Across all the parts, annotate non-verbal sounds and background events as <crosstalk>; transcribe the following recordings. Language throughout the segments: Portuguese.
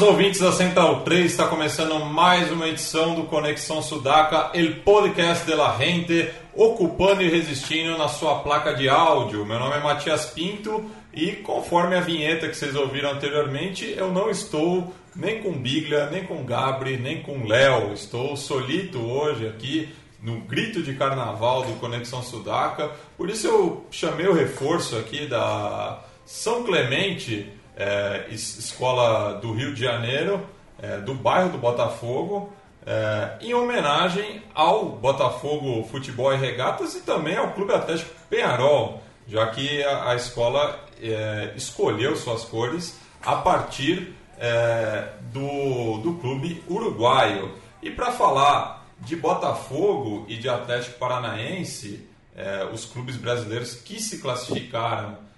Buenas ouvintes da Central 3, está começando mais uma edição do Conexão Sudaca, el podcast de la gente, ocupando e resistindo na sua placa de áudio. Meu nome é Matias Pinto e conforme a vinheta que vocês ouviram anteriormente, eu não estou nem com Biglia, nem com Gabri, nem com Léo. Estou solito hoje aqui no grito de carnaval do Conexão Sudaca. Por isso eu chamei o reforço aqui da São Clemente é, escola do Rio de Janeiro, é, do bairro do Botafogo, é, em homenagem ao Botafogo Futebol e Regatas e também ao Clube Atlético Penharol, já que a, a escola é, escolheu suas cores a partir é, do, do clube uruguaio. E para falar de Botafogo e de Atlético Paranaense, é, os clubes brasileiros que se classificaram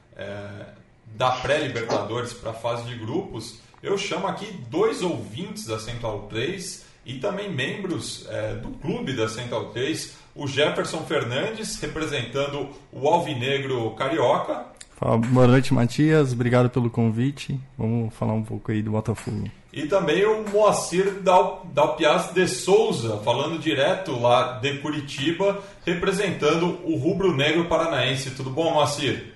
da pré-Libertadores para a fase de grupos, eu chamo aqui dois ouvintes da Central 3 e também membros é, do clube da Central 3, o Jefferson Fernandes, representando o Alvinegro Carioca. Boa noite, Matias. Obrigado pelo convite. Vamos falar um pouco aí do Botafogo. E também o Moacir Dal, Dalpiaz de Souza, falando direto lá de Curitiba, representando o Rubro Negro Paranaense. Tudo bom, Moacir?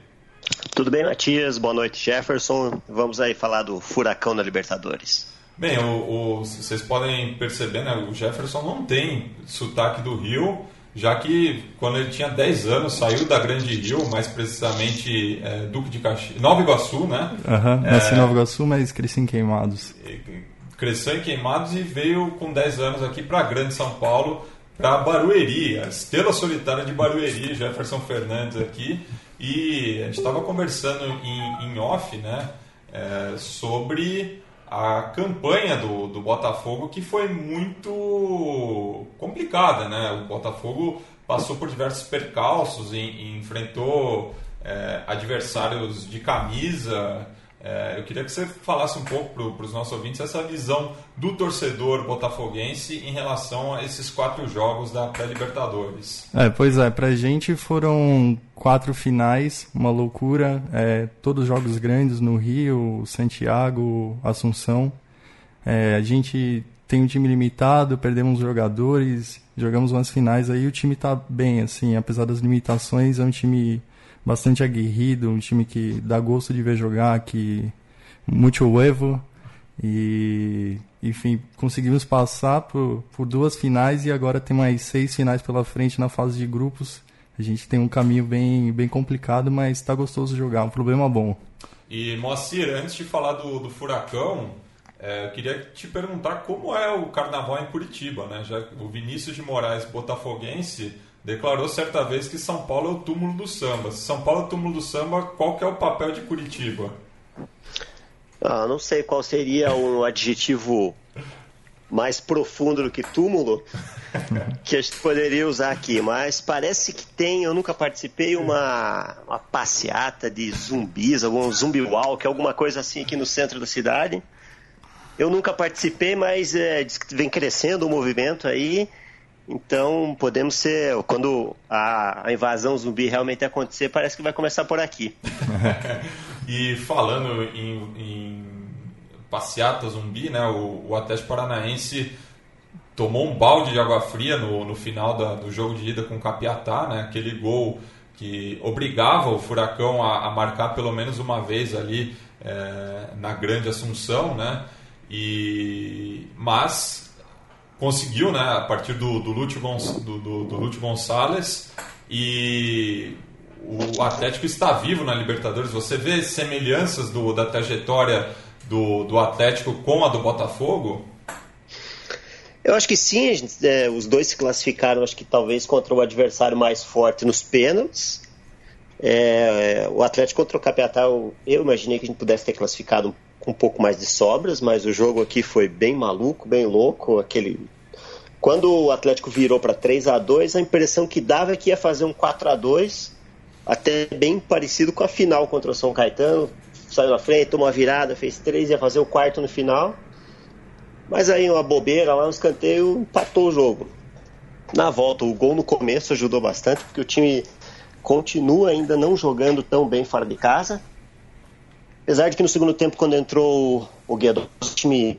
Tudo bem, Matias? Boa noite, Jefferson. Vamos aí falar do furacão da Libertadores. Bem, o, o, vocês podem perceber, né? O Jefferson não tem sotaque do Rio, já que quando ele tinha 10 anos saiu da Grande Rio, mais precisamente é, Duque de Caxias, Nova Iguaçu, né? Aham, uhum, nasci em Nova Iguaçu, mas cresci em Queimados. Cresceu em Queimados e veio com 10 anos aqui para Grande São Paulo, para Barueri, a estrela solitária de Barueri, Jefferson Fernandes aqui. E a gente estava conversando em, em, off, né, é, sobre a campanha do, do Botafogo que foi muito complicada, né? O Botafogo passou por diversos percalços e, e enfrentou é, adversários de camisa eu queria que você falasse um pouco para os nossos ouvintes essa visão do torcedor botafoguense em relação a esses quatro jogos da pré-Libertadores. É, pois é, para a gente foram quatro finais, uma loucura, é, todos jogos grandes no Rio, Santiago, Assunção. É, a gente tem um time limitado, perdemos jogadores, jogamos umas finais aí, o time está bem, assim, apesar das limitações, é um time bastante aguerrido, um time que dá gosto de ver jogar, que muito huevo. E, enfim, conseguimos passar por, por duas finais e agora tem mais seis finais pela frente na fase de grupos. A gente tem um caminho bem, bem complicado, mas está gostoso jogar, um problema bom. E Moacir, antes de falar do, do Furacão, é, eu queria te perguntar como é o carnaval em Curitiba, né? Já, o Vinícius de Moraes, botafoguense, declarou certa vez que São Paulo é o túmulo do samba. Se São Paulo é o túmulo do samba, qual que é o papel de Curitiba? Ah, não sei qual seria o <laughs> adjetivo mais profundo do que túmulo que a gente poderia usar aqui, mas parece que tem, eu nunca participei, uma, uma passeata de zumbis, algum zumbi walk, alguma coisa assim aqui no centro da cidade. Eu nunca participei, mas é, vem crescendo o movimento aí então, podemos ser. Quando a, a, invasão zumbi realmente acontecer, parece que vai começar por aqui. <laughs> e falando em, em passeata zumbi, né, o, o Atlético Paranaense tomou um balde de água fria no, no final da, do jogo de ida com o Capiatá, né? aquele gol que obrigava o Furacão a, a marcar pelo menos uma vez ali é, na Grande Assunção, né? E, mas conseguiu, né, a partir do, do, Lúcio, do, do, do Lúcio Gonçalves e o Atlético está vivo na Libertadores. Você vê semelhanças do, da trajetória do, do Atlético com a do Botafogo? Eu acho que sim, gente, é, os dois se classificaram, acho que talvez contra o adversário mais forte nos pênaltis. É, o Atlético contra o Capiatá, eu, imaginei que a gente pudesse ter classificado um pouco mais de sobras, mas o jogo aqui foi bem maluco, bem louco. Aquele quando o Atlético virou para 3 a 2 a impressão que dava é que ia fazer um 4 a 2 até bem parecido com a final contra o São Caetano. Saiu na frente, tomou uma virada, fez três, ia fazer o quarto no final. Mas aí uma bobeira lá, um escanteio, empatou o jogo. Na volta, o gol no começo ajudou bastante, porque o time continua ainda não jogando tão bem fora de casa. Apesar de que no segundo tempo, quando entrou o Guedes, o time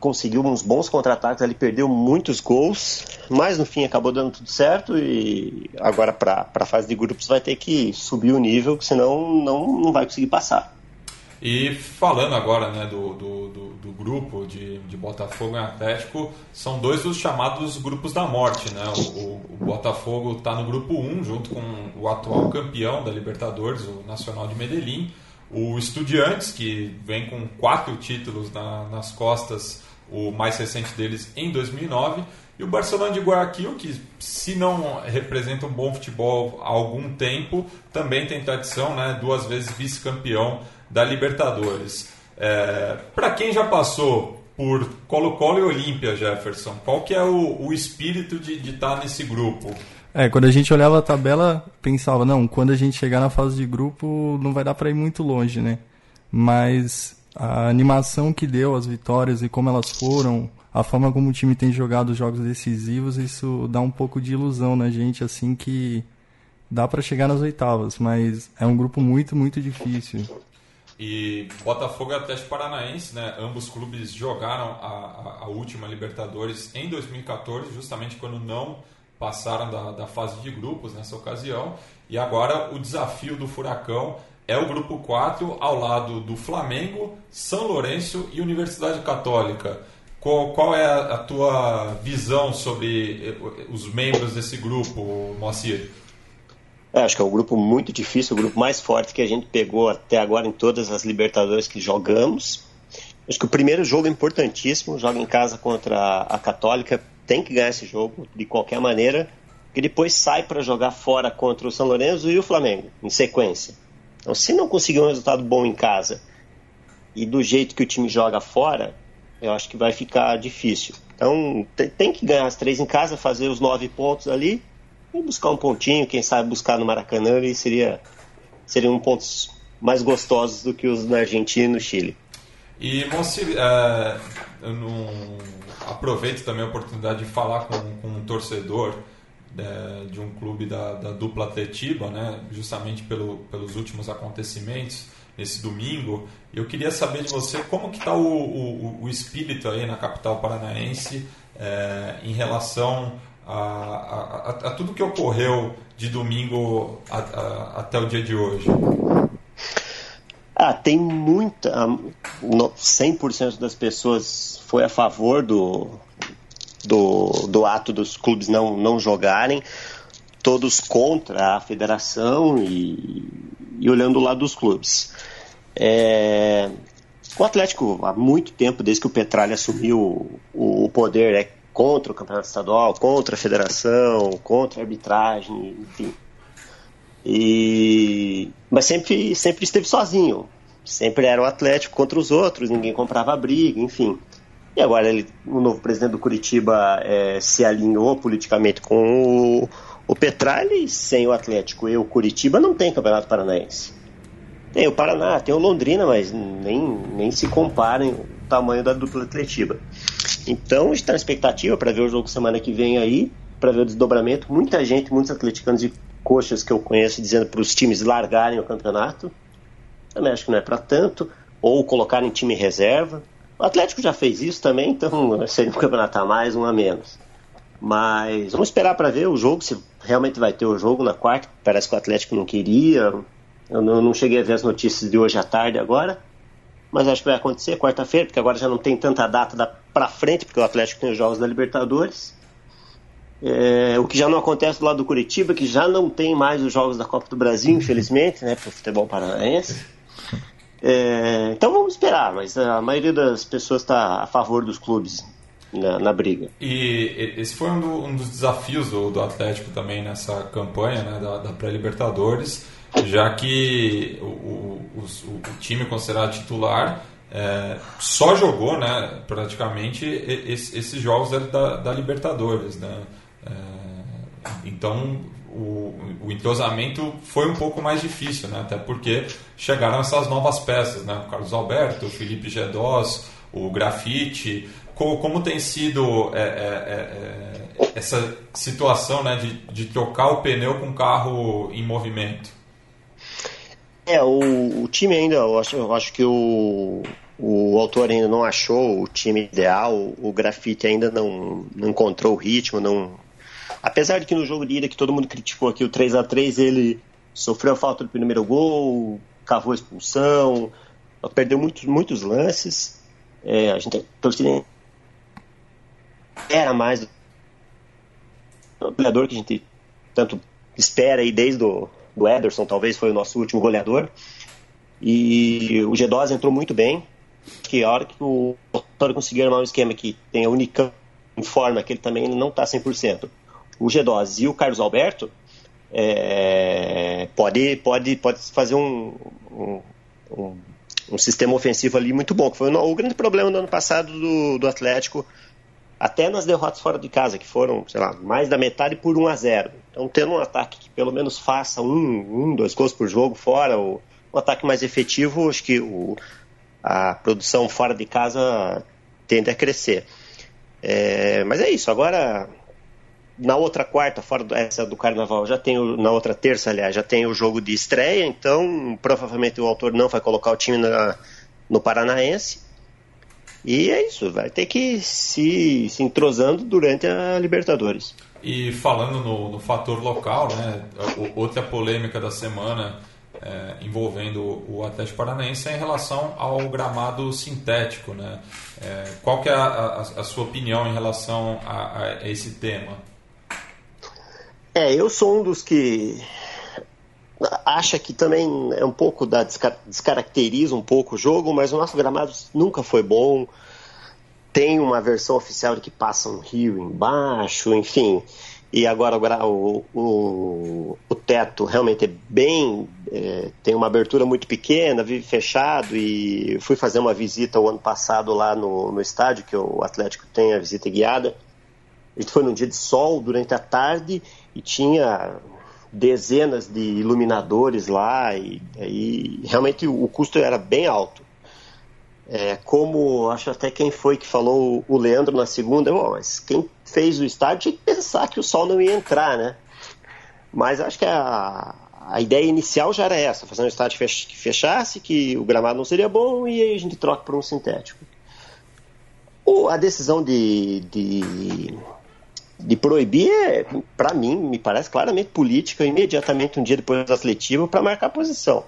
conseguiu uns bons contra-ataques, ele perdeu muitos gols, mas no fim acabou dando tudo certo e agora para a fase de grupos vai ter que subir o nível, senão não, não vai conseguir passar. E falando agora né, do, do, do, do grupo de, de Botafogo e Atlético, são dois dos chamados grupos da morte. Né? O, o, o Botafogo está no grupo 1, junto com o atual campeão da Libertadores, o Nacional de Medellín. O Estudiantes, que vem com quatro títulos na, nas costas, o mais recente deles em 2009. E o Barcelona de Guayaquil, que se não representa um bom futebol há algum tempo, também tem tradição, né? duas vezes vice-campeão da Libertadores. É, Para quem já passou por Colo-Colo e Olímpia, Jefferson, qual que é o, o espírito de estar tá nesse grupo? É, quando a gente olhava a tabela, pensava, não, quando a gente chegar na fase de grupo, não vai dar para ir muito longe, né? Mas a animação que deu, as vitórias e como elas foram, a forma como o time tem jogado os jogos decisivos, isso dá um pouco de ilusão na gente, assim, que dá para chegar nas oitavas, mas é um grupo muito, muito difícil. E Botafogo e Atlético Paranaense, né? Ambos clubes jogaram a, a, a, última Libertadores em 2014, justamente quando não passaram da, da fase de grupos nessa ocasião. E agora o desafio do Furacão é o grupo 4 ao lado do Flamengo, São Lourenço e Universidade Católica. Qual, qual é a, tua visão sobre eh, os membros desse grupo, Moacir? É, acho que é um grupo muito difícil, o grupo mais forte que a gente pegou até agora em todas as Libertadores que jogamos. Acho que o primeiro jogo é importantíssimo, joga em casa contra a Católica, tem que ganhar esse jogo de qualquer maneira, e depois sai para jogar fora contra o São Lourenço e o Flamengo, em sequência. Então, se não conseguir um resultado bom em casa e do jeito que o time joga fora, eu acho que vai ficar difícil. Então, tem que ganhar as três em casa, fazer os nove pontos ali e buscar um pontinho, quem sabe buscar no Maracanã e seria seriam pontos mais gostosos do que os na Argentina e no Chile. E Moacir, é, eu não aproveito também a oportunidade de falar com, com um torcedor é, de um clube da, da dupla Atletiba, né, justamente pelo, pelos últimos acontecimentos nesse domingo. Eu queria saber de você como que está o, o, o, espírito aí na capital paranaense é, em relação a, a, a, tudo que ocorreu de domingo até o dia de hoje? Ah, tem muita. 100% das pessoas foi a favor do, do, do ato dos clubes não, não jogarem, todos contra a federação e, e olhando o lado dos clubes. É, o Atlético, há muito tempo, desde que o Petralha assumiu o, o poder, é contra o campeonato estadual, contra a federação, contra a arbitragem, enfim. E... Mas sempre, sempre esteve sozinho. Sempre era o Atlético contra os outros, ninguém comprava briga, enfim. E agora ele, o novo presidente do Curitiba é, se alinhou politicamente com o, o Petralha e sem o Atlético e o Curitiba não tem campeonato paranaense. Tem o Paraná, tem o Londrina, mas nem, nem se comparem o tamanho da dupla Atletiba. Então, está na expectativa para ver o jogo semana que vem aí, para ver o desdobramento. Muita gente, muitos atleticanos e coxas que eu conheço dizendo para os times largarem o campeonato. Também acho que não é para tanto. Ou colocarem time reserva. O Atlético já fez isso também, então <laughs> seria um campeonato a mais, um a menos. Mas vamos esperar para ver o jogo, se realmente vai ter o jogo na quarta. Parece que o Atlético não queria. Eu não, não cheguei a ver as notícias de hoje à tarde agora. Mas acho que vai acontecer quarta-feira, porque agora já não tem tanta data para frente, porque o Atlético tem os jogos da Libertadores. É, o que já não acontece lado do Curitiba, que já não tem mais os jogos da Copa do Brasil, infelizmente, né, para o futebol paranaense. É, então vamos esperar, mas a maioria das pessoas está a favor dos clubes na, na, briga. E esse foi um, do, um dos desafios do, do, Atlético também nessa campanha né, da, da pré-Libertadores, já que o, o, o, time considerado titular é, só jogou né, praticamente esses jogos da, da Libertadores. Né? É, então o, o, entrosamento foi um pouco mais difícil, né? até porque chegaram essas novas peças, né? o Carlos Alberto, o Felipe Gedós, o Grafite. Como, como tem sido é, é, é, é, essa situação né? de, de trocar o pneu com o carro em movimento? É, o, o time ainda, eu acho, eu acho que o, o autor ainda não achou o time ideal, o grafite ainda não, não encontrou o ritmo, não, Apesar de que no jogo de ida, que todo mundo criticou aqui, o 3 a 3 ele sofreu a falta do primeiro gol, cavou a expulsão, perdeu muitos, muitos lances. É, a gente torcida era mais o goleador que a gente tanto espera aí desde o do Ederson, talvez foi o nosso último goleador. E o G2 entrou muito bem. Que a hora que o Vitória conseguir armar um esquema que tem a Unicamp em forma, que ele também não está 100% o G2 e o Carlos Alberto, é, pode, pode, pode fazer um, um, um, um, sistema ofensivo ali muito bom, que foi o, o grande problema do ano passado do, do, Atlético, até nas derrotas fora de casa, que foram, sei lá, mais da metade por 1 a 0 Então, tendo um ataque que pelo menos faça um, um dois gols por jogo fora, o, um ataque mais efetivo, acho que o, a produção fora de casa tende a crescer. É, mas é isso, agora na outra quarta, fora essa do carnaval, já tem o, na outra terça, aliás, já tem o jogo de estreia, então provavelmente o autor não vai colocar o time na, no Paranaense. E é isso, vai ter que se, se entrosando durante a Libertadores. E falando no, no fator local, né, outra polêmica da semana é, envolvendo o Atlético Paranaense é em relação ao gramado sintético. Né? É, qual que é a, a, a, sua opinião em relação a, a esse tema? É, eu sou um dos que acha que também é um pouco da descaracteriza um pouco o jogo, mas o nosso gramado nunca foi bom. Tem uma versão oficial de que passa um rio embaixo, enfim. E agora o, o, o teto realmente é bem. É, tem uma abertura muito pequena, vive fechado. E fui fazer uma visita o ano passado lá no, no estádio, que o Atlético tem a visita guiada. A gente foi num dia de sol durante a tarde e tinha dezenas de iluminadores lá e, e realmente o custo era bem alto. É, como acho até quem foi que falou o Leandro na segunda, bom, mas quem fez o estádio tinha que pensar que o sol não ia entrar, né? Mas acho que a, a ideia inicial já era essa, fazer um estádio que fechasse, que o gramado não seria bom e aí a gente troca por um sintético. O, a decisão de, de de proibir, é, para mim, me parece claramente política, imediatamente um dia depois do atletivo, para marcar posição.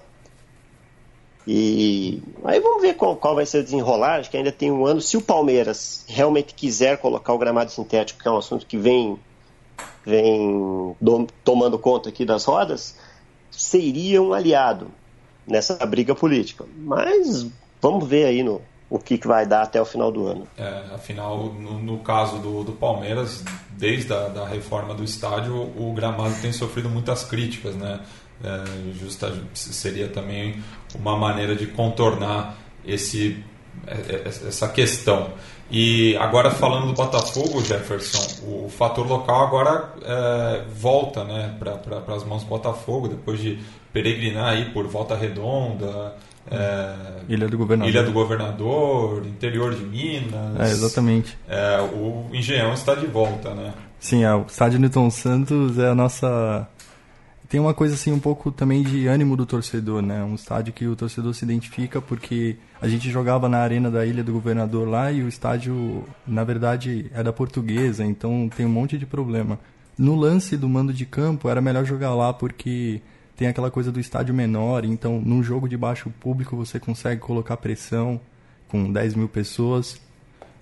E aí vamos ver qual, qual, vai ser o desenrolar, acho que ainda tem um ano. Se o Palmeiras realmente quiser colocar o gramado sintético, que é um assunto que vem, vem do, tomando conta aqui das rodas, seria um aliado nessa briga política. Mas vamos ver aí no, o que, que vai dar até o final do ano. É, afinal, no, no caso do, do, Palmeiras, desde a da reforma do estádio, o gramado tem sofrido muitas críticas, né? É, justa, seria também uma maneira de contornar esse, é, é, essa questão. E agora falando do Botafogo, Jefferson, o fator local agora é, volta né, para as mãos do Botafogo, depois de peregrinar aí por Volta Redonda, é, Ilha do Governador. Ilha do Governador, interior de Minas. É, exatamente. É, o Engenhão está de volta, né? Sim, é, o estádio Newton Santos é a nossa. tem uma coisa assim um pouco também de ânimo do torcedor, né? Um estádio que o torcedor se identifica porque a gente jogava na arena da Ilha do Governador lá e o estádio, na verdade, é da Portuguesa, então tem um monte de problema. No lance do mando de campo era melhor jogar lá porque tem aquela coisa do estádio menor, então num jogo de baixo público você consegue colocar pressão com 10 mil pessoas.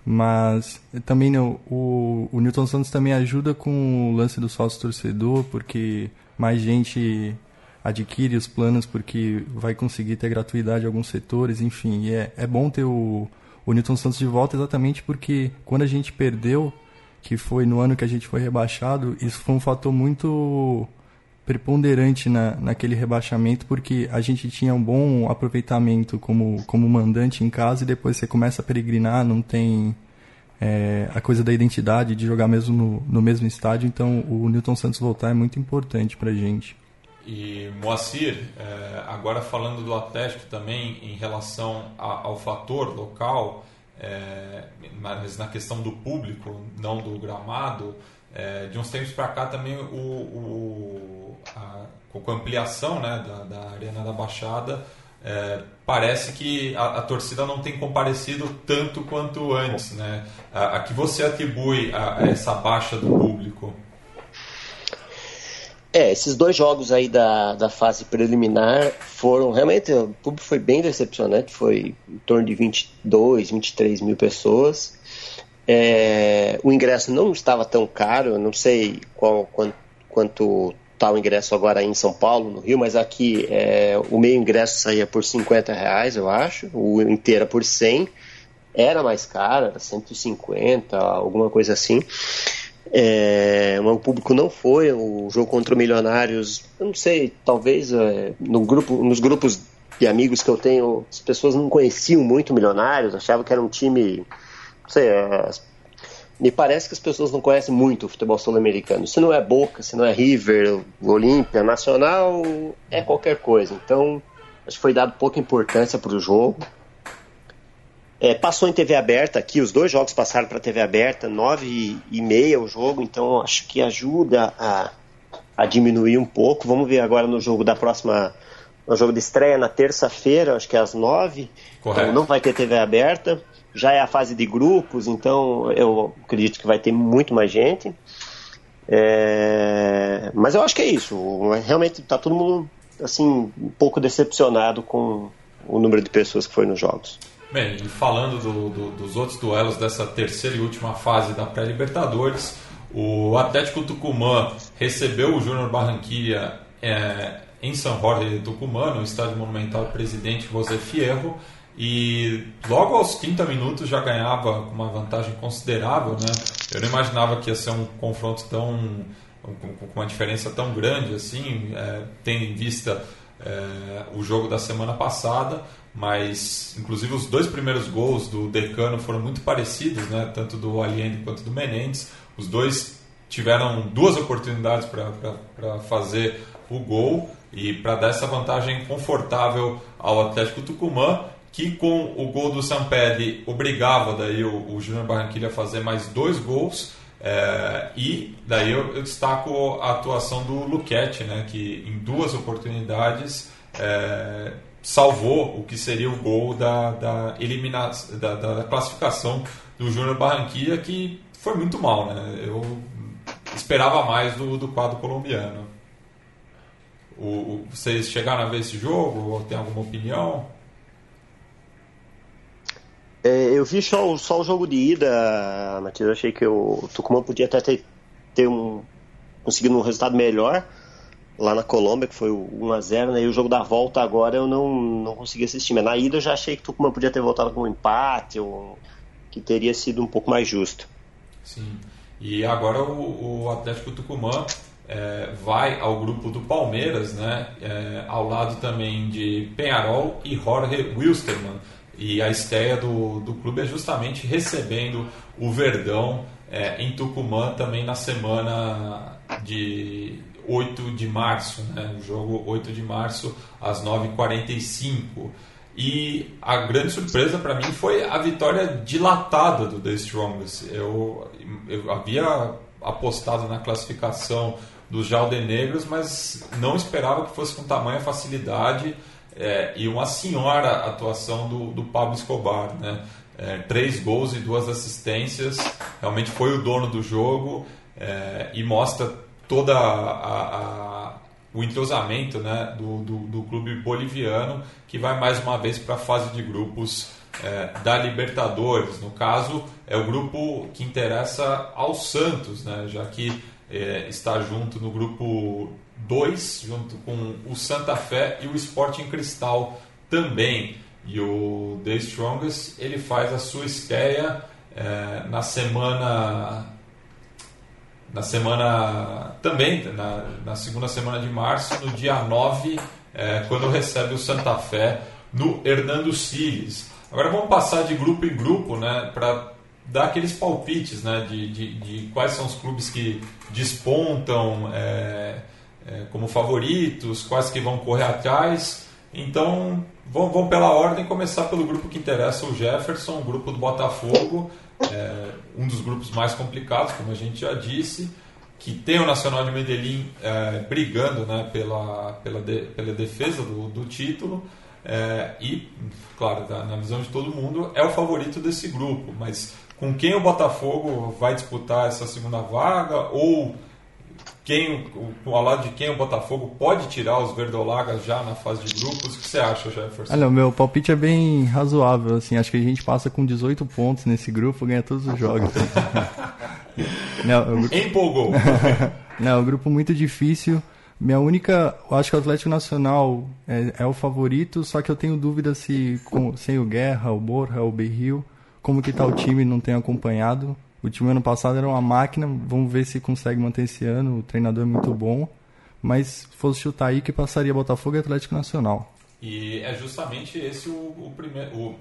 Mas também não, o, o Newton Santos também ajuda com o lance do sócio torcedor, porque mais gente adquire os planos porque vai conseguir ter gratuidade em alguns setores, enfim. É, é bom ter o, o Newton Santos de volta exatamente porque quando a gente perdeu, que foi no ano que a gente foi rebaixado, isso foi um fator muito preponderante na, naquele rebaixamento, porque a gente tinha um bom aproveitamento como, como mandante em casa e depois você começa a peregrinar, não tem é, a coisa da identidade, de jogar mesmo no, no mesmo estádio. Então, o Newton Santos voltar é muito importante para a gente. E Moacir, é, agora falando do Atlético também em relação a, ao fator local, é, mas na questão do público, não do gramado, é, de uns tempos para cá também o, o a, com a ampliação né, da, da Arena da Baixada, é, parece que a, a, torcida não tem comparecido tanto quanto antes. Né? A, a que você atribui a, essa baixa do público? É, esses dois jogos aí da, da fase preliminar foram realmente. O público foi bem decepcionante, foi em torno de 22, 23 mil pessoas. É, o ingresso não estava tão caro, não sei qual, quanto, quanto tá o ingresso agora em São Paulo, no Rio, mas aqui é, o meio ingresso saía por 50 reais, eu acho, o inteiro por 100. Era mais caro, era 150, alguma coisa assim. É, o público não foi, o jogo contra o Milionários, eu não sei, talvez é, no grupo, nos grupos de amigos que eu tenho, as pessoas não conheciam muito Milionários, achavam que era um time, não sei, as me parece que as pessoas não conhecem muito o futebol sul-americano. Se não é Boca, se não é River, Olímpia, Nacional, é qualquer coisa. Então, acho que foi dado pouca importância para o jogo. É, passou em TV aberta aqui, os dois jogos passaram para TV aberta, nove e meia o jogo, então acho que ajuda a, a diminuir um pouco. Vamos ver agora no jogo da próxima, no jogo de estreia na terça-feira, acho que é às nove. Então não vai ter TV aberta já é a fase de grupos, então eu acredito que vai ter muito mais gente. É... Mas eu acho que é isso. Realmente está todo mundo assim um pouco decepcionado com o número de pessoas que foi nos jogos. Bem, e falando do, do, dos outros duelos dessa terceira e última fase da pré-Libertadores, o Atlético Tucumã recebeu o Júnior Barranquilla é, em São Jorge de Tucumã, no estádio monumental Presidente José Fierro, e logo aos 30 minutos já ganhava uma vantagem considerável, né? Eu não imaginava que ia ser um confronto tão com uma diferença tão grande assim, é, tendo em vista é, o jogo da semana passada, mas inclusive os dois primeiros gols do Decano foram muito parecidos, né? Tanto do Allende quanto do Menendez. Os dois tiveram duas oportunidades para fazer o gol e para dar essa vantagem confortável ao Atlético Tucumã que com o gol do Sampelli obrigava daí o, o Júnior Barranquilla a fazer mais dois gols. É, e daí eu, eu, destaco a atuação do Luquete, né, que em duas oportunidades é, salvou o que seria o gol da, da, da, da classificação do Júnior Barranquilla, que foi muito mal. Né? Eu esperava mais do, do quadro colombiano. O, o, vocês chegaram a ver esse jogo? Ou tem alguma opinião? É, eu vi só, só o jogo de ida, Matheus. Eu achei que o Tucumã podia até ter, ter um, conseguido um resultado melhor lá na Colômbia, que foi o 1x0, né? E o jogo da volta agora eu não, não consegui assistir. Mas na ida eu já achei que o Tucumã podia ter voltado com um empate, ou que teria sido um pouco mais justo. Sim. E agora o, o Atlético Tucumã é, vai ao grupo do Palmeiras, né? É, ao lado também de Penharol e Jorge Wilstermann. E a estreia do, do clube é justamente recebendo o Verdão é, em Tucumã também na semana de 8 de março, né? o jogo 8 de março às 9h45. E a grande surpresa para mim foi a vitória dilatada do The Strongest. Eu, eu havia apostado na classificação dos Jaldenegros, mas não esperava que fosse com tamanha facilidade é, e uma senhora atuação do, do Pablo Escobar. Né? É, três gols e duas assistências, realmente foi o dono do jogo é, e mostra toda o entrosamento né, do, do, do, clube boliviano que vai mais uma vez para a fase de grupos é, da Libertadores. No caso, é o grupo que interessa ao Santos, né, já que é, está junto no grupo 2, junto com o Santa Fé e o Sporting Cristal também. E o The Strongest ele faz a sua estreia é, na semana na semana também na, na, segunda semana de março no dia 9 é, quando recebe o Santa Fé no Hernando Siles agora vamos passar de grupo em grupo né para dar aqueles palpites né de, de, de, quais são os clubes que despontam é, é como favoritos quais que vão correr atrás então vamos, vamos pela ordem, começar pelo grupo que interessa o Jefferson, o grupo do Botafogo, é, um dos grupos mais complicados, como a gente já disse, que tem o Nacional de Medellín é, brigando né, pela, pela, de, pela defesa do, do título. É, e, claro, na visão de todo mundo, é o favorito desse grupo. Mas com quem o Botafogo vai disputar essa segunda vaga? Ou quem, ao lado de quem o Botafogo pode tirar os verdolagas já na fase de grupos. O que você acha, Jefferson? Olha, o meu palpite é bem razoável. Assim, acho que a gente passa com 18 pontos nesse grupo, ganha todos os jogos. <laughs> Não, grupo... Empolgou. <laughs> Não, é um grupo muito difícil. Minha única, eu acho que o Atlético Nacional é, é o favorito, só que eu tenho dúvida se com, sem o Guerra, o Borja, o Berril, como que tá o time, não tenho acompanhado. O time ano passado era uma máquina, vamos ver se consegue manter esse ano. O treinador é muito bom. Mas se fosse chutar aí, que passaria Botafogo e Atlético Nacional. E é justamente esse o, o primeiro. O,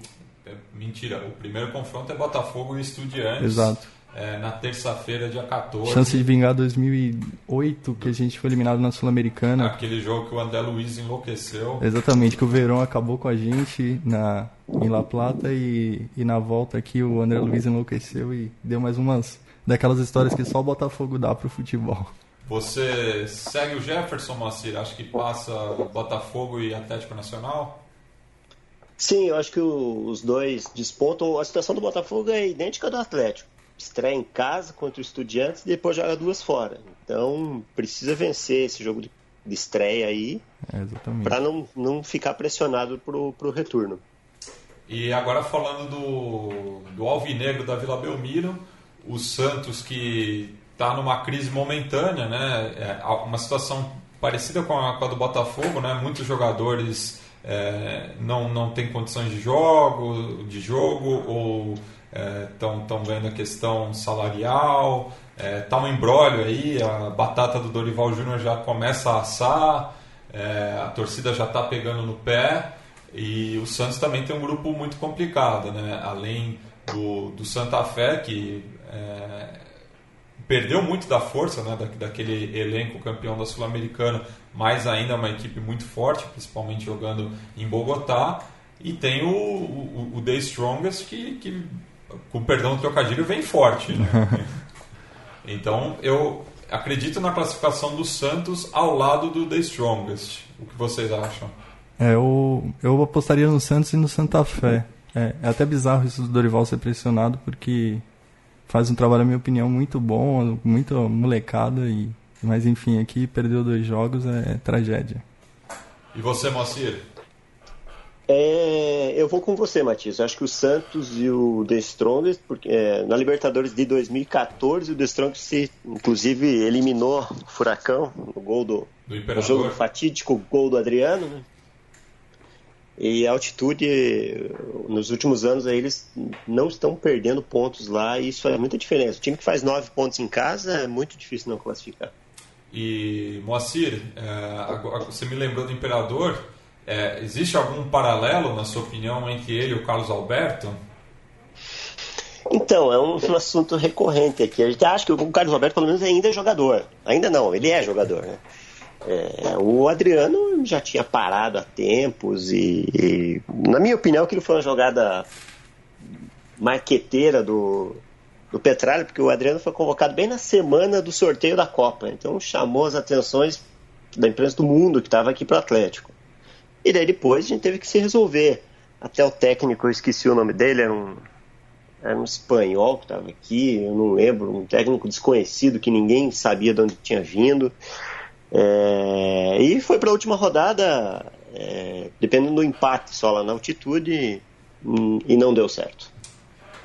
mentira, o primeiro confronto é Botafogo e Estudiantes. Exato é, na terça-feira, dia 14. Chance de vingar 2008, que a gente foi eliminado na Sul-Americana. Aquele jogo que o André Luiz enlouqueceu. Exatamente, que o Verão acabou com a gente na, em La Plata e, e na volta aqui o André Luiz enlouqueceu e deu mais umas daquelas histórias que só o Botafogo dá pro futebol. Você segue o Jefferson Macir? Acho que passa Botafogo e Atlético Nacional? Sim, eu acho que os dois despontam. A situação do Botafogo é idêntica à do Atlético estreia em casa contra o Estudiantes e depois joga duas fora. Então precisa vencer esse jogo de, estreia aí é, para não, não ficar pressionado pro, pro retorno. E agora falando do, do Alvinegro da Vila Belmiro, o Santos que está numa crise momentânea, né? É uma situação parecida com a, com a do Botafogo, né? Muitos jogadores é, não, não têm condições de jogo, de jogo ou estão é, vendo a questão salarial, é, um embrólio aí, a batata do Dorival Júnior já começa a assar, é, a torcida já está pegando no pé e o Santos também tem um grupo muito complicado, né? além do, do Santa Fé, que é, perdeu muito da força né? da, daquele elenco campeão da Sul-Americana, mas ainda é uma equipe muito forte, principalmente jogando em Bogotá. E tem o, o, o The Strongest, que, que com perdão do trocadilho, vem forte. Né? <laughs> então, eu acredito na classificação do Santos ao lado do The Strongest. O que vocês acham? É, eu, eu apostaria no Santos e no Santa Fé. É, é até bizarro isso do Dorival ser pressionado, porque faz um trabalho, na minha opinião, muito bom, muito molecada, e, mas enfim, aqui perdeu dois jogos, é, é tragédia. E você, Moacir? É, eu vou com você, Matias. Eu acho que o Santos e o The Strongest, porque, é, na Libertadores de 2014, o The Strongest, se, inclusive, eliminou o Furacão no gol do, do no jogo fatídico, gol do Adriano. Né? E a altitude, nos últimos anos, aí, eles não estão perdendo pontos lá e isso faz muita diferença. O time que faz nove pontos em casa é muito difícil não classificar. E, Moacir, é, você me lembrou do Imperador é, existe algum paralelo, na sua opinião, entre ele e o Carlos Alberto? Então, é um, um, assunto recorrente aqui. A gente acha que o Carlos Alberto, pelo menos, ainda é jogador. Ainda não, ele é jogador. Né? É, o Adriano já tinha parado há tempos e, e, na minha opinião, aquilo foi uma jogada marqueteira do, do Petralha, porque o Adriano foi convocado bem na semana do sorteio da Copa. Então chamou as atenções da imprensa do mundo que estava aqui para o Atlético. E daí depois a gente teve que se resolver. Até o técnico, eu esqueci o nome dele, era um, era um espanhol que estava aqui, eu não lembro, um técnico desconhecido que ninguém sabia de onde tinha vindo. É, e foi para a última rodada, é, dependendo do empate só lá na altitude, e não deu certo.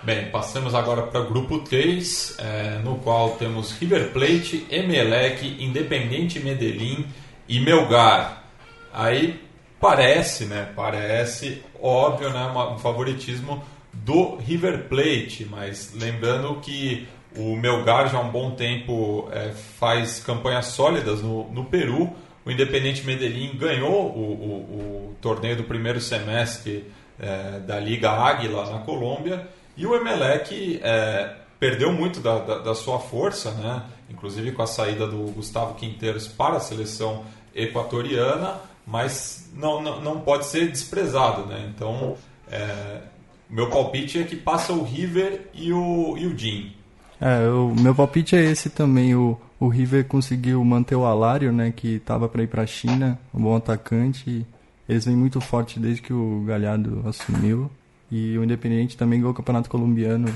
Bem, passamos agora para o grupo 3, é, no qual temos River Plate, Emelec, Independente Medellín e Melgar. Aí parece, né? Parece óbvio, né? Um favoritismo do River Plate, mas lembrando que o Melgar já há um bom tempo é, faz campanhas sólidas no, no Peru. O Independente Medellín ganhou o, o, o torneio do primeiro semestre é, da Liga Águila na Colômbia e o Emelec é, perdeu muito da, da, da, sua força, né? inclusive com a saída do Gustavo Quinteiros para a seleção equatoriana, mas não, não, não pode ser desprezado. Né? Então, é, meu palpite é que passa o River e o, e o Jim. É, o meu palpite é esse também. O, o River conseguiu manter o Alário, né, que estava para ir para a China, um bom atacante. Eles vêm muito forte desde que o Galhardo assumiu. E o Independente também ganhou o Campeonato Colombiano,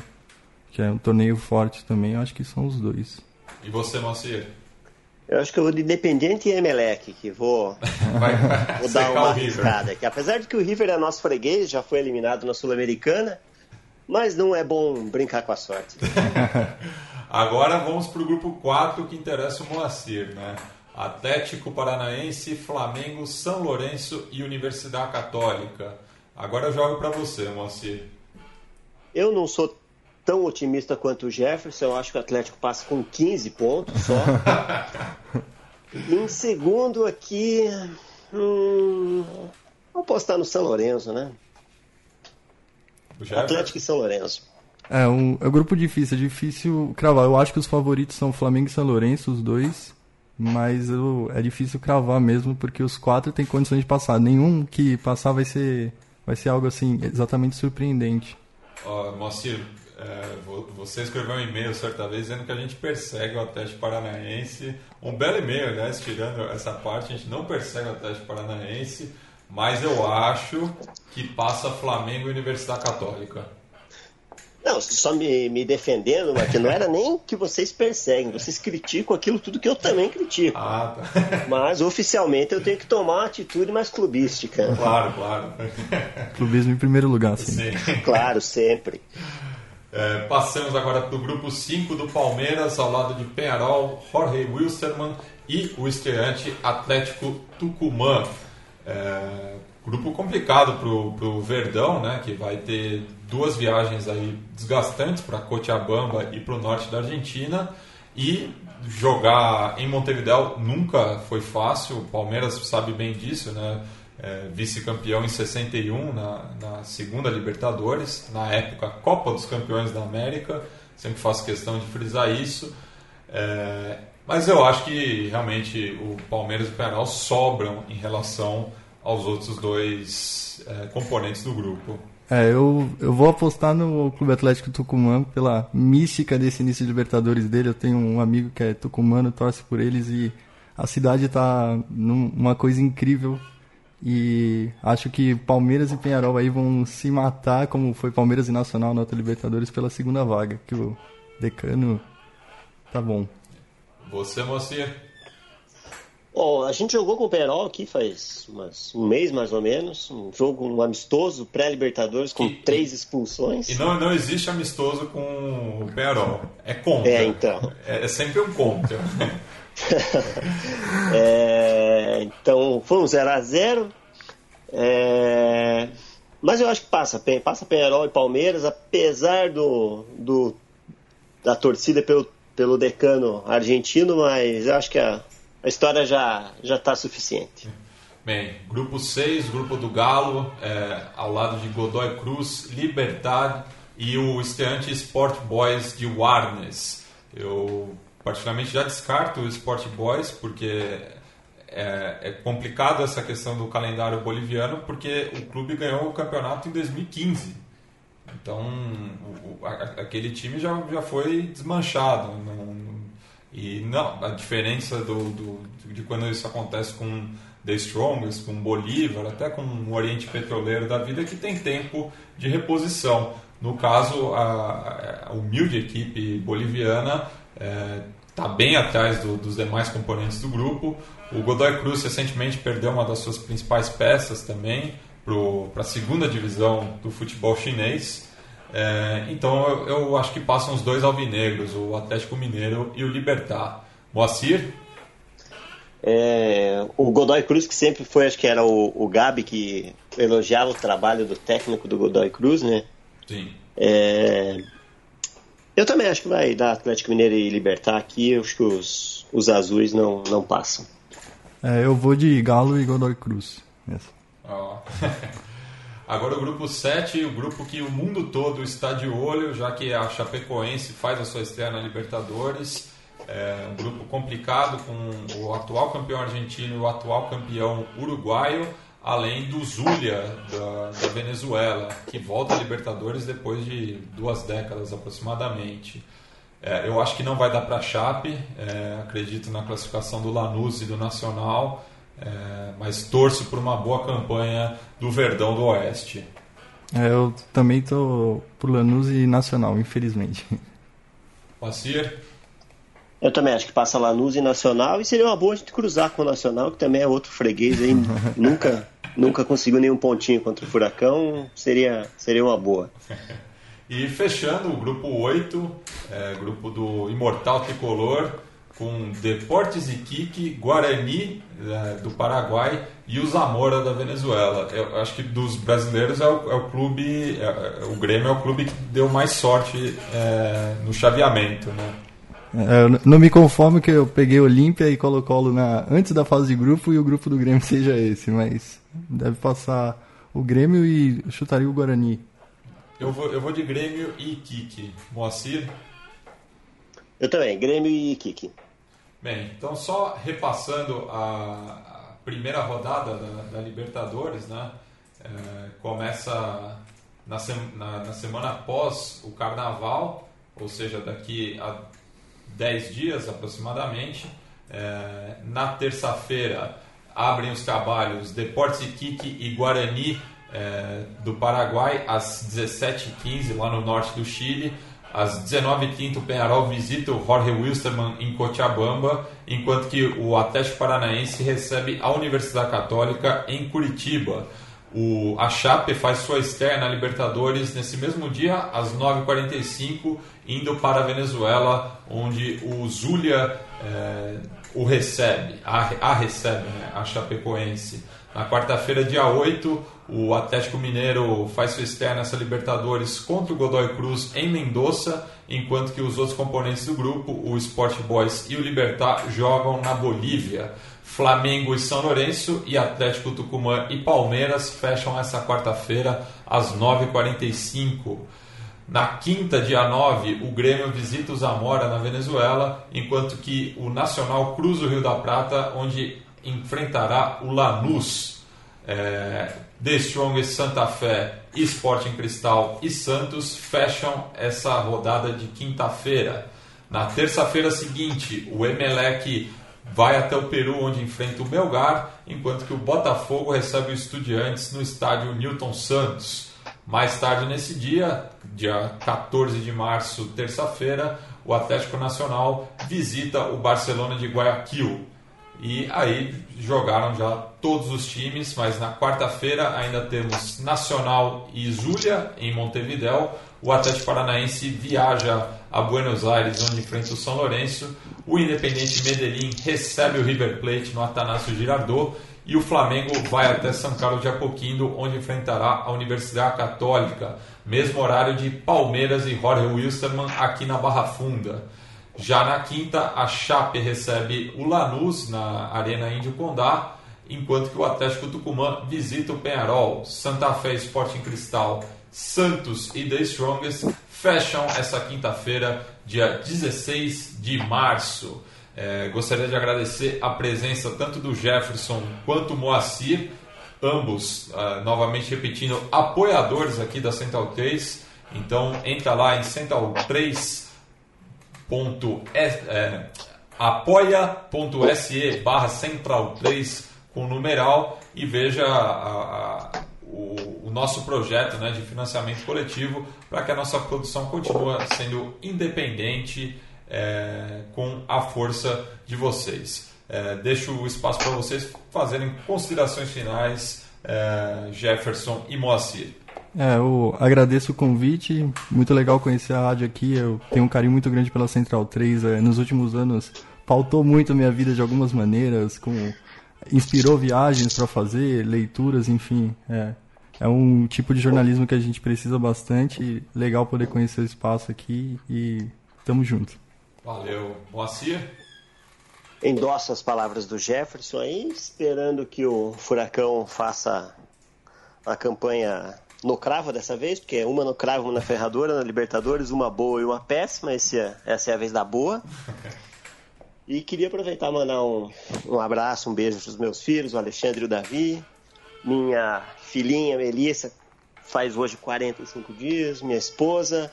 que é um torneio forte também. Eu acho que são os dois. E você, Macier? Eu acho que eu vou de Independente e Emelec, que vou, <laughs> vai, vai vou dar uma arriscada aqui. Apesar de que o River é nosso freguês, já foi eliminado na Sul-Americana, mas não é bom brincar com a sorte. <laughs> Agora vamos para o grupo 4 que interessa o Moacir, né? Atlético Paranaense, Flamengo, São Lourenço e Universidade Católica. Agora eu jogo para você, Moacir. Eu não sou tão otimista quanto o Jefferson. Eu acho que o Atlético passa com 15 pontos só. <laughs> em segundo aqui, hum, vou apostar no São Lourenço, né? Atlético e São Lourenço. É um, é um grupo difícil, é difícil cravar. Eu acho que os favoritos são Flamengo e São Lourenço, os dois. Mas eu, é difícil cravar mesmo, porque os quatro têm condições de passar. Nenhum que passar vai ser vai ser algo assim exatamente surpreendente. Uh, Moacir, é, você escreveu um e-mail certa vez dizendo que a gente persegue o Atlético Paranaense. Um belo e-mail, aliás, tirando essa parte, a gente não persegue o Atlético Paranaense, mas eu acho que passa Flamengo e Universidade Católica. Não, só me, me defendendo, mas que não era nem que vocês perseguem, vocês criticam aquilo tudo que eu também critico. Ah, tá. <laughs> Mas oficialmente eu tenho que tomar uma atitude mais clubística. Claro, claro. Clubismo em primeiro lugar, sim. sim. Claro, sempre. É, passamos agora para o grupo 5 do Palmeiras, ao lado de Penharol, Jorge Wilstermann e o estreante Atlético Tucumã. É, grupo complicado para o Verdão, né, que vai ter duas viagens aí desgastantes para Cochabamba e para o norte da Argentina e jogar em Montevideo nunca foi fácil. O Palmeiras sabe bem disso, né? É, vice-campeão em 61 na, na segunda Libertadores, na época Copa dos Campeões da América. Sempre faço questão de frisar isso. É, mas eu acho que realmente o Palmeiras e o Penal sobram em relação aos outros dois é, componentes do grupo. É, eu, eu vou apostar no Clube Atlético Tucumã pela mística desse início de Libertadores dele. Eu tenho um amigo que é tucumano, torce por eles e a cidade está numa coisa incrível. E acho que Palmeiras e Penharol aí vão se matar, como foi Palmeiras e Nacional na Libertadores, pela segunda vaga. Que o decano tá bom. Você, Moacir? Bom, a gente jogou com o Penarol aqui faz umas, um mês mais ou menos, um jogo um amistoso, pré-Libertadores, com três expulsões. E não, não existe amistoso com o Penarol, é contra. É, então. É, é sempre um contra. <laughs> é, então, foi um 0x0. É, mas eu acho que passa, passa Penarol e Palmeiras, apesar do, do da torcida pelo, pelo decano argentino, mas eu acho que a a história já já está suficiente. Bem, grupo 6, grupo do Galo, é, ao lado de Godoy Cruz, Libertad e o estreante Sport Boys de Warnes. Eu particularmente já descarto o Sport Boys porque é, é, complicado essa questão do calendário boliviano porque o clube ganhou o campeonato em 2015. Então, o, o, a, aquele time já, já foi desmanchado. Não, e não, a diferença do, do, de quando isso acontece com The Strongest, com Bolívar, até com o Oriente Petroleiro da vida, é que tem tempo de reposição. No caso, a, a humilde equipe boliviana está é, bem atrás do, dos demais componentes do grupo. O Godoy Cruz recentemente perdeu uma das suas principais peças também para a segunda divisão do futebol chinês. É, então eu, eu, acho que passam os dois alvinegros, o Atlético Mineiro e o Libertar. Moacir? É, o Godoy Cruz, que sempre foi, acho que era o, o Gabi que elogiava o trabalho do técnico do Godoy Cruz, né? Sim. É, eu também acho que vai dar Atlético Mineiro e Libertar aqui. Eu acho que os, os azuis não, não passam. É, eu vou de Galo e Godoy Cruz. Oh. <laughs> Agora o grupo 7, o grupo que o mundo todo está de olho, já que a Chapecoense faz a sua estreia na Libertadores. É um grupo complicado com o atual campeão argentino e o atual campeão uruguaio, além do Zulia da, da Venezuela, que volta à Libertadores depois de duas décadas aproximadamente. É, eu acho que não vai dar para a Chape, é, acredito na classificação do Lanús e do Nacional. É, mas torço por uma boa campanha do Verdão do Oeste. É, eu também estou por Lanús e Nacional, infelizmente. Pacir? Eu também acho que passa Lanús e Nacional e seria uma boa a gente cruzar com o Nacional, que também é outro freguês aí, <laughs> nunca, nunca conseguiu nenhum pontinho contra o Furacão, seria, seria uma boa. E fechando o grupo 8, é, grupo do Imortal Tricolor, com Deportes Iquique, Guarani é, do Paraguai e o Zamora da Venezuela. Eu acho que dos brasileiros é o, é o clube, é, é o Grêmio é o clube que deu mais sorte é, no chaveamento, né? É, eu não me conformo que eu peguei Olímpia e Colo-Colo na, antes da fase de grupo e o grupo do Grêmio <laughs> seja esse, mas deve passar o Grêmio e chutaria o Guarani. Eu vou, eu vou de Grêmio e Iquique. Moacir? Eu também, Grêmio e Iquique. Bem, então só repassando a, primeira rodada da, da Libertadores, né? É, começa na, sem, na, na, semana após o Carnaval, ou seja, daqui a 10 dias aproximadamente. É, na terça-feira abrem os trabalhos Deportes Iquique e Guarani é, do Paraguai às 17h15 lá no norte do Chile. Às 19h30, o Penharol visita o Jorge Wilstermann em Cochabamba, enquanto que o Atlético Paranaense recebe a Universidade Católica em Curitiba. O, a Chape faz sua estreia na Libertadores nesse mesmo dia, às 9h45, indo para a Venezuela, onde o Zulia é, o recebe, a, a recebe, né, a Chapecoense. Na quarta-feira, dia 8, o Atlético Mineiro faz sua estreia nessa Libertadores contra o Godoy Cruz em Mendoza, enquanto que os outros componentes do grupo, o Sport Boys e o Libertar, jogam na Bolívia. Flamengo e São Lourenço e Atlético Tucumã e Palmeiras fecham essa quarta-feira às 9h45. Na quinta, dia 9, o Grêmio visita o Zamora na Venezuela, enquanto que o Nacional cruza o Rio da Prata, onde enfrentará o Lanús. É, The Strongest Santa Fé, Sporting Cristal e Santos fecham essa rodada de quinta-feira. Na terça-feira seguinte, o Emelec vai até o Peru, onde enfrenta o Melgar, enquanto que o Botafogo recebe o Estudiantes no estádio Newton Santos. Mais tarde nesse dia, dia 14 de março, terça-feira, o Atlético Nacional visita o Barcelona de Guayaquil. E aí jogaram já todos os times, mas na quarta-feira ainda temos Nacional e Zulia em Montevideo. O Atlético Paranaense viaja a Buenos Aires, onde enfrenta o São Lourenço. O Independente Medellín recebe o River Plate no Atanásio Girardot. E o Flamengo vai até São Carlos de Apoquindo, onde enfrentará a Universidade Católica. Mesmo horário de Palmeiras e Jorge Wilstermann aqui na Barra Funda. Já na quinta, a Chape recebe o Lanús na Arena Índio Condá, enquanto que o Atlético Tucumã visita o Penharol, Santa Fé Sporting Cristal, Santos e The Strongest fecham essa quinta-feira, dia 16 de março. É, gostaria de agradecer a presença tanto do Jefferson quanto Moacir, ambos, uh, novamente repetindo, apoiadores aqui da Central 3 Então entra lá em central3. É, apoia.se barra central 3 com numeral e veja a, o, nosso projeto né, de financiamento coletivo para que a nossa produção continue sendo independente é, com a força de vocês. É, deixo o espaço para vocês fazerem considerações finais, é, Jefferson e Moacir. É, eu agradeço o convite, muito legal conhecer a rádio aqui, eu tenho um carinho muito grande pela Central 3, é, nos últimos anos pautou muito a minha vida de algumas maneiras, com, inspirou viagens para fazer, leituras, enfim, é, é um tipo de jornalismo que a gente precisa bastante, legal poder conhecer o espaço aqui e tamo junto. Valeu. Moacir? Endosso as palavras do Jefferson aí, esperando que o Furacão faça a campanha no cravo dessa vez, porque é uma no cravo, uma na ferradura, na Libertadores, uma boa e uma péssima. Esse é, essa é a vez da boa. E queria aproveitar e mandar um, um abraço, um beijo para os meus filhos, o Alexandre e o Davi, minha filhinha Melissa, faz hoje 45 dias, minha esposa,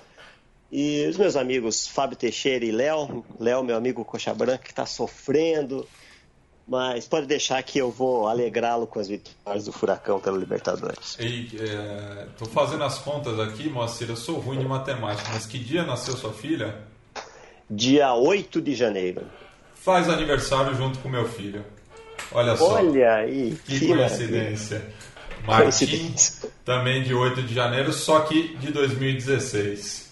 e os meus amigos Fábio Teixeira e Léo, Léo, meu amigo Coxa Branca, que está sofrendo, mas pode deixar que eu vou alegrá-lo com as vitórias do Furacão pelo Libertadores. Estou é, fazendo as contas aqui, Moacir, eu sou ruim de matemática, mas que dia nasceu sua filha? Dia 8 de janeiro. Faz aniversário junto com meu filho. Olha só. Olha aí. Que, que coincidência. Martim, também de 8 de janeiro, só que de 2016.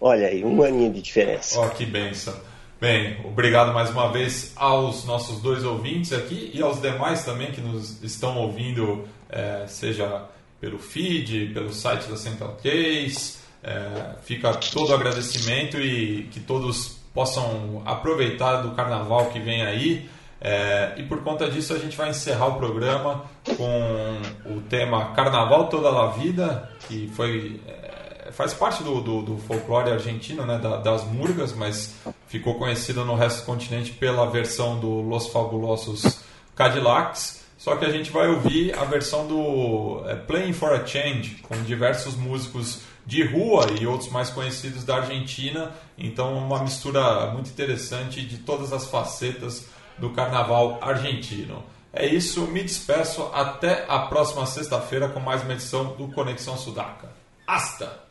Olha aí, um aninho de diferença. Ó, oh, que benção. Bem, obrigado mais uma vez aos nossos dois ouvintes aqui e aos demais também que nos estão ouvindo, é, seja pelo feed, pelo site da Central Case. É, fica todo o agradecimento e que todos possam aproveitar do carnaval que vem aí. É, e por conta disso a gente vai encerrar o programa com o tema Carnaval Toda a Vida, que foi é, faz parte do, do, do, folclore argentino, né, da, das murgas, mas ficou conhecido no resto do continente pela versão do Los Fabulosos Cadillacs. Só que a gente vai ouvir a versão do é, Playing for a Change, com diversos músicos de rua e outros mais conhecidos da Argentina. Então, uma mistura muito interessante de todas as facetas do carnaval argentino. É isso, me despeço até a próxima sexta-feira com mais uma edição do Conexão Sudaca. Hasta!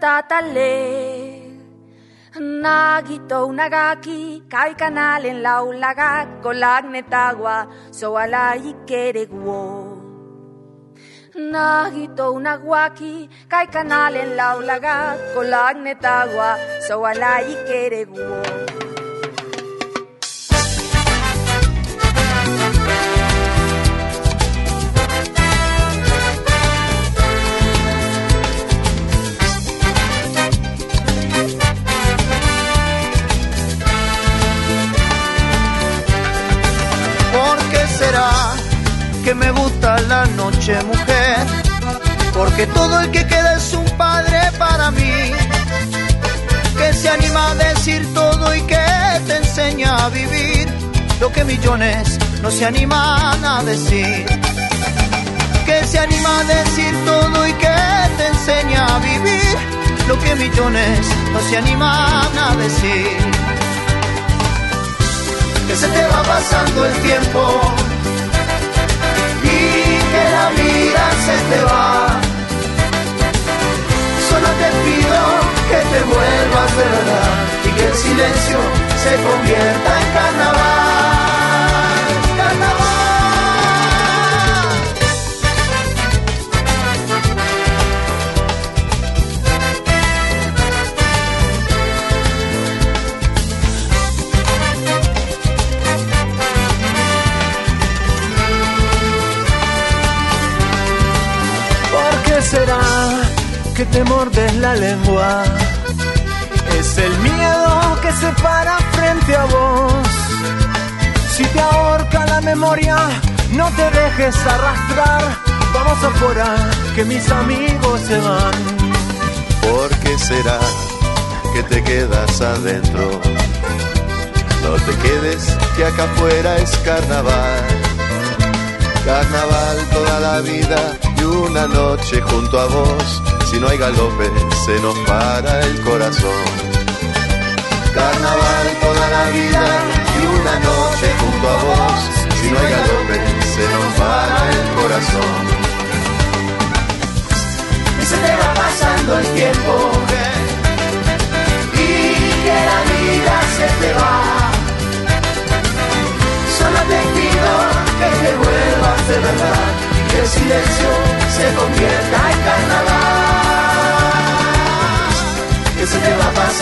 Tatale. Nagaki, kai kanal en laulaga, colagnetagua, so ala ikeregwo. Nagito unawaki, kay kanal en laulaga, kolag netagua, soalay kereguo. ¿Por qué será que me gusta la noche porque todo el que queda es un padre para mí, que se anima a decir todo y que te enseña a vivir lo que millones no se animan a decir. Que se anima a decir todo y que te enseña a vivir lo que millones no se animan a decir. Que se te va pasando el tiempo que la vida se te va. Te pido que te vuelvas de verdad y que el silencio se convierta en carnaval. Que te mordes la lengua. Es el miedo que se para frente a vos. Si te ahorca la memoria, no te dejes arrastrar. Vamos afuera, que mis amigos se van. ¿Por qué será que te quedas adentro? No te quedes, que acá afuera es carnaval. Carnaval toda la vida y una noche junto a vos. Si no hay galope, se nos para el corazón. Carnaval toda la vida y una noche junto a vos. Si no hay galope, se nos para el corazón. Y se te va pasando el tiempo y que la vida se te va. Solo te pido que te vuelvas de verdad y que el silencio se convierta esqueço de lá passar.